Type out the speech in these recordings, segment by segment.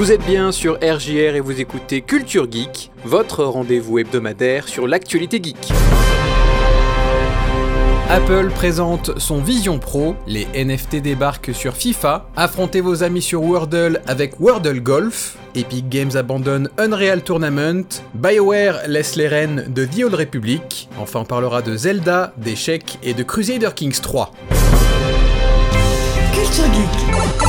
Vous êtes bien sur RJR et vous écoutez Culture Geek, votre rendez-vous hebdomadaire sur l'actualité geek. Apple présente son Vision Pro, les NFT débarquent sur FIFA, affrontez vos amis sur Wordle avec Wordle Golf, Epic Games abandonne Unreal Tournament, BioWare laisse les rênes de The Old Republic, enfin on parlera de Zelda, d'échecs et de Crusader Kings 3. Culture Geek.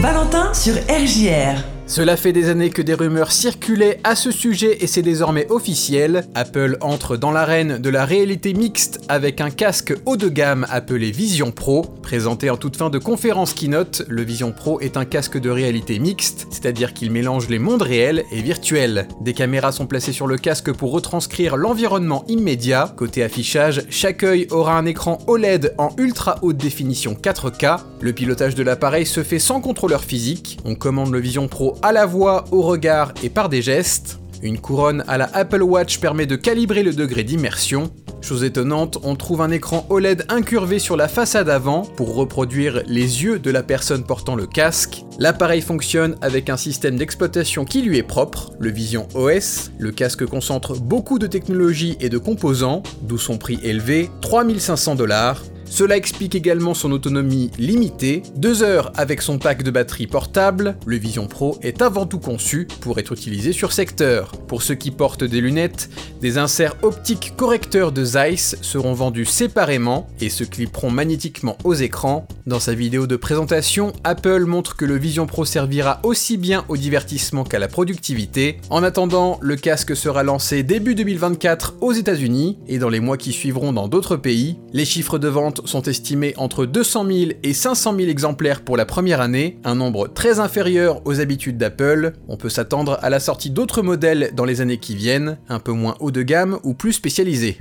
Valentin sur RJR. Cela fait des années que des rumeurs circulaient à ce sujet et c'est désormais officiel. Apple entre dans l'arène de la réalité mixte avec un casque haut de gamme appelé Vision Pro. Présenté en toute fin de conférence keynote, le Vision Pro est un casque de réalité mixte, c'est-à-dire qu'il mélange les mondes réels et virtuels. Des caméras sont placées sur le casque pour retranscrire l'environnement immédiat. Côté affichage, chaque œil aura un écran OLED en ultra haute définition 4K. Le pilotage de l'appareil se fait sans contrôleur physique. On commande le Vision Pro à la voix, au regard et par des gestes. Une couronne à la Apple Watch permet de calibrer le degré d'immersion. Chose étonnante, on trouve un écran OLED incurvé sur la façade avant pour reproduire les yeux de la personne portant le casque. L'appareil fonctionne avec un système d'exploitation qui lui est propre, le Vision OS. Le casque concentre beaucoup de technologies et de composants, d'où son prix élevé, 3500 dollars. Cela explique également son autonomie limitée, 2 heures avec son pack de batterie portable, le Vision Pro est avant tout conçu pour être utilisé sur secteur. Pour ceux qui portent des lunettes, des inserts optiques correcteurs de Zeiss seront vendus séparément et se clipperont magnétiquement aux écrans. Dans sa vidéo de présentation, Apple montre que le Vision Pro servira aussi bien au divertissement qu'à la productivité. En attendant, le casque sera lancé début 2024 aux États-Unis et dans les mois qui suivront dans d'autres pays. Les chiffres de vente sont estimés entre 200 000 et 500 000 exemplaires pour la première année, un nombre très inférieur aux habitudes d'Apple. On peut s'attendre à la sortie d'autres modèles dans les années qui viennent, un peu moins haut de gamme ou plus spécialisés.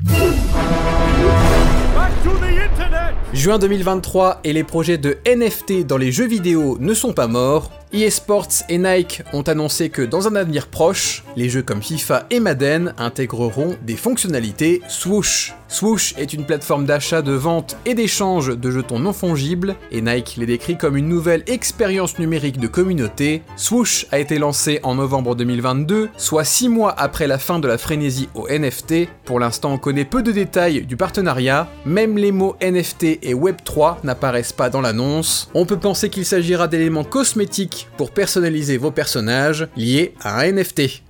Juin 2023 et les projets de NFT dans les jeux vidéo ne sont pas morts. eSports et Nike ont annoncé que dans un avenir proche, les jeux comme FIFA et Madden intégreront des fonctionnalités Swoosh. Swoosh est une plateforme d'achat, de vente et d'échange de jetons non fongibles et Nike les décrit comme une nouvelle expérience numérique de communauté. Swoosh a été lancé en novembre 2022, soit 6 mois après la fin de la frénésie au NFT. Pour l'instant, on connaît peu de détails du partenariat, même les mots NFT et Web3 n'apparaissent pas dans l'annonce. On peut penser qu'il s'agira d'éléments cosmétiques pour personnaliser vos personnages liés à un NFT.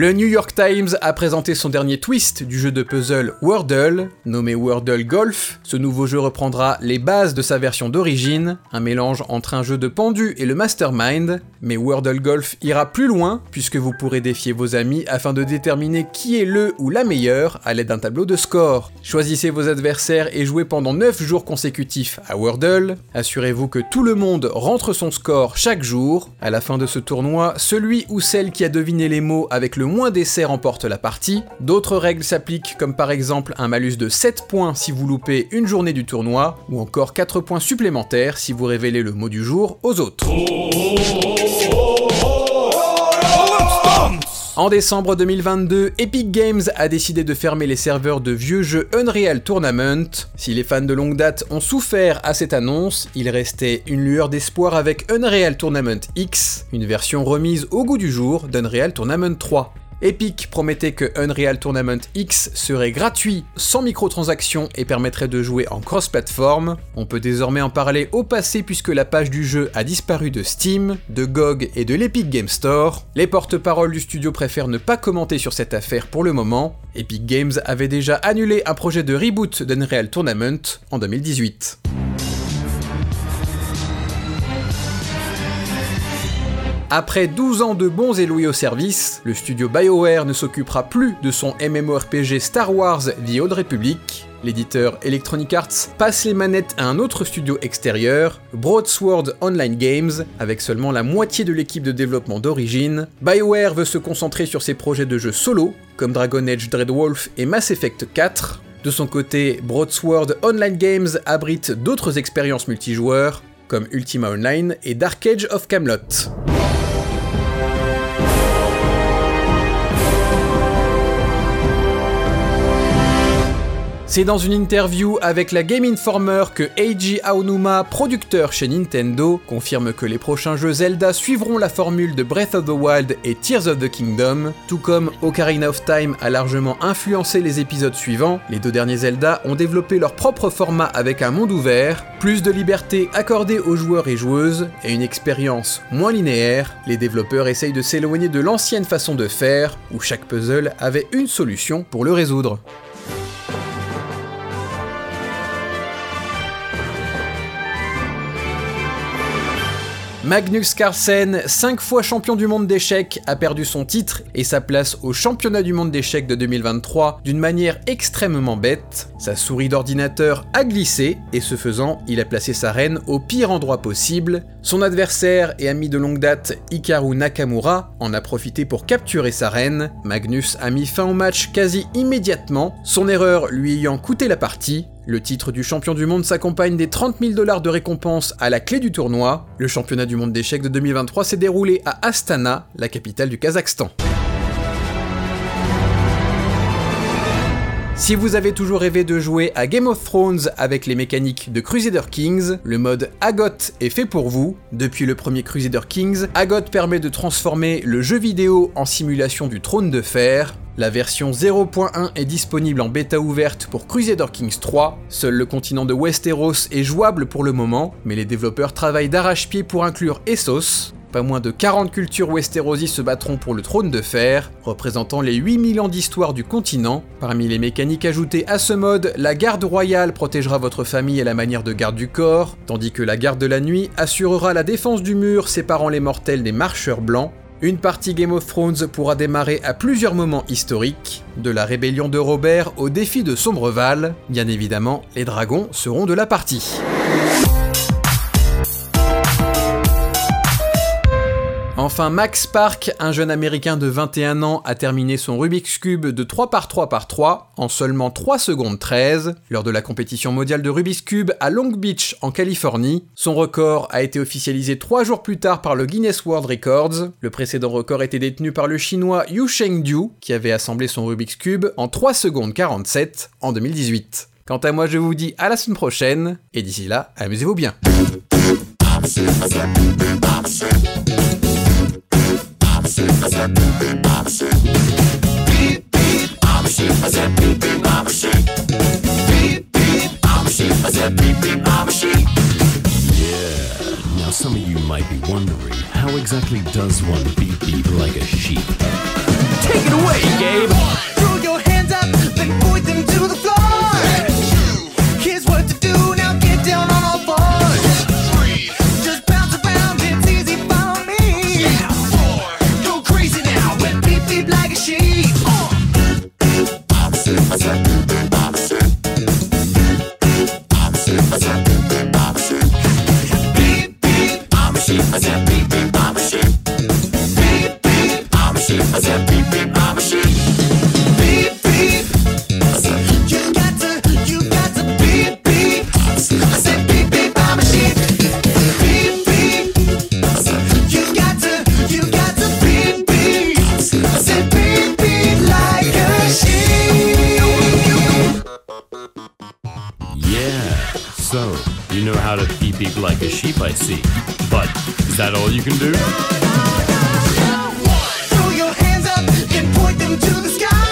Le New York Times a présenté son dernier twist du jeu de puzzle Wordle, nommé Wordle Golf. Ce nouveau jeu reprendra les bases de sa version d'origine, un mélange entre un jeu de pendu et le Mastermind. Mais Wordle Golf ira plus loin, puisque vous pourrez défier vos amis afin de déterminer qui est le ou la meilleure à l'aide d'un tableau de score. Choisissez vos adversaires et jouez pendant 9 jours consécutifs à Wordle. Assurez-vous que tout le monde rentre son score chaque jour. À la fin de ce tournoi, celui ou celle qui a deviné les mots avec le moins d'essais remporte la partie. D'autres règles s'appliquent comme par exemple un malus de 7 points si vous loupez une journée du tournoi, ou encore 4 points supplémentaires si vous révélez le mot du jour aux autres. En décembre 2022, Epic Games a décidé de fermer les serveurs de vieux jeux Unreal Tournament. Si les fans de longue date ont souffert à cette annonce, il restait une lueur d'espoir avec Unreal Tournament X, une version remise au goût du jour d'Unreal Tournament 3. Epic promettait que Unreal Tournament X serait gratuit, sans microtransactions et permettrait de jouer en cross-platform. On peut désormais en parler au passé puisque la page du jeu a disparu de Steam, de GOG et de l'Epic Game Store. Les porte-paroles du studio préfèrent ne pas commenter sur cette affaire pour le moment. Epic Games avait déjà annulé un projet de reboot d'Unreal Tournament en 2018. Après 12 ans de bons et loyaux services, le studio BioWare ne s'occupera plus de son MMORPG Star Wars The Old Republic. L'éditeur Electronic Arts passe les manettes à un autre studio extérieur, Broadsword Online Games, avec seulement la moitié de l'équipe de développement d'origine. BioWare veut se concentrer sur ses projets de jeux solo, comme Dragon Age Dreadwolf et Mass Effect 4. De son côté, Broadsword Online Games abrite d'autres expériences multijoueurs, comme Ultima Online et Dark Age of Camelot. C'est dans une interview avec la Game Informer que Eiji Aonuma, producteur chez Nintendo, confirme que les prochains jeux Zelda suivront la formule de Breath of the Wild et Tears of the Kingdom, tout comme Ocarina of Time a largement influencé les épisodes suivants, les deux derniers Zelda ont développé leur propre format avec un monde ouvert, plus de liberté accordée aux joueurs et joueuses, et une expérience moins linéaire, les développeurs essayent de s'éloigner de l'ancienne façon de faire, où chaque puzzle avait une solution pour le résoudre. Magnus Carlsen, 5 fois champion du monde d'échecs, a perdu son titre et sa place au championnat du monde d'échecs de 2023 d'une manière extrêmement bête. Sa souris d'ordinateur a glissé et ce faisant, il a placé sa reine au pire endroit possible. Son adversaire et ami de longue date, Hikaru Nakamura, en a profité pour capturer sa reine. Magnus a mis fin au match quasi immédiatement, son erreur lui ayant coûté la partie. Le titre du champion du monde s'accompagne des 30 000 dollars de récompense à la clé du tournoi. Le championnat du monde d'échecs de 2023 s'est déroulé à Astana, la capitale du Kazakhstan. Si vous avez toujours rêvé de jouer à Game of Thrones avec les mécaniques de Crusader Kings, le mode Agot est fait pour vous. Depuis le premier Crusader Kings, Agot permet de transformer le jeu vidéo en simulation du trône de fer. La version 0.1 est disponible en bêta ouverte pour Crusader Kings 3. Seul le continent de Westeros est jouable pour le moment, mais les développeurs travaillent d'arrache-pied pour inclure Essos. Moins de 40 cultures Westerosi se battront pour le trône de fer, représentant les 8000 ans d'histoire du continent. Parmi les mécaniques ajoutées à ce mode, la garde royale protégera votre famille à la manière de garde du corps, tandis que la garde de la nuit assurera la défense du mur séparant les mortels des marcheurs blancs. Une partie Game of Thrones pourra démarrer à plusieurs moments historiques, de la rébellion de Robert au défi de Sombreval. Bien évidemment, les dragons seront de la partie. Enfin, Max Park, un jeune américain de 21 ans, a terminé son Rubik's Cube de 3 par 3 par 3 en seulement 3 secondes 13 lors de la compétition mondiale de Rubik's Cube à Long Beach en Californie. Son record a été officialisé 3 jours plus tard par le Guinness World Records. Le précédent record était détenu par le chinois Yu Shengdu qui avait assemblé son Rubik's Cube en 3 secondes 47 en 2018. Quant à moi, je vous dis à la semaine prochaine et d'ici là, amusez-vous bien. Exactly does one beep beep like a sheep? Take it away, Gabe! I see. But is that all you can do? Throw your hands up and point them to the sky.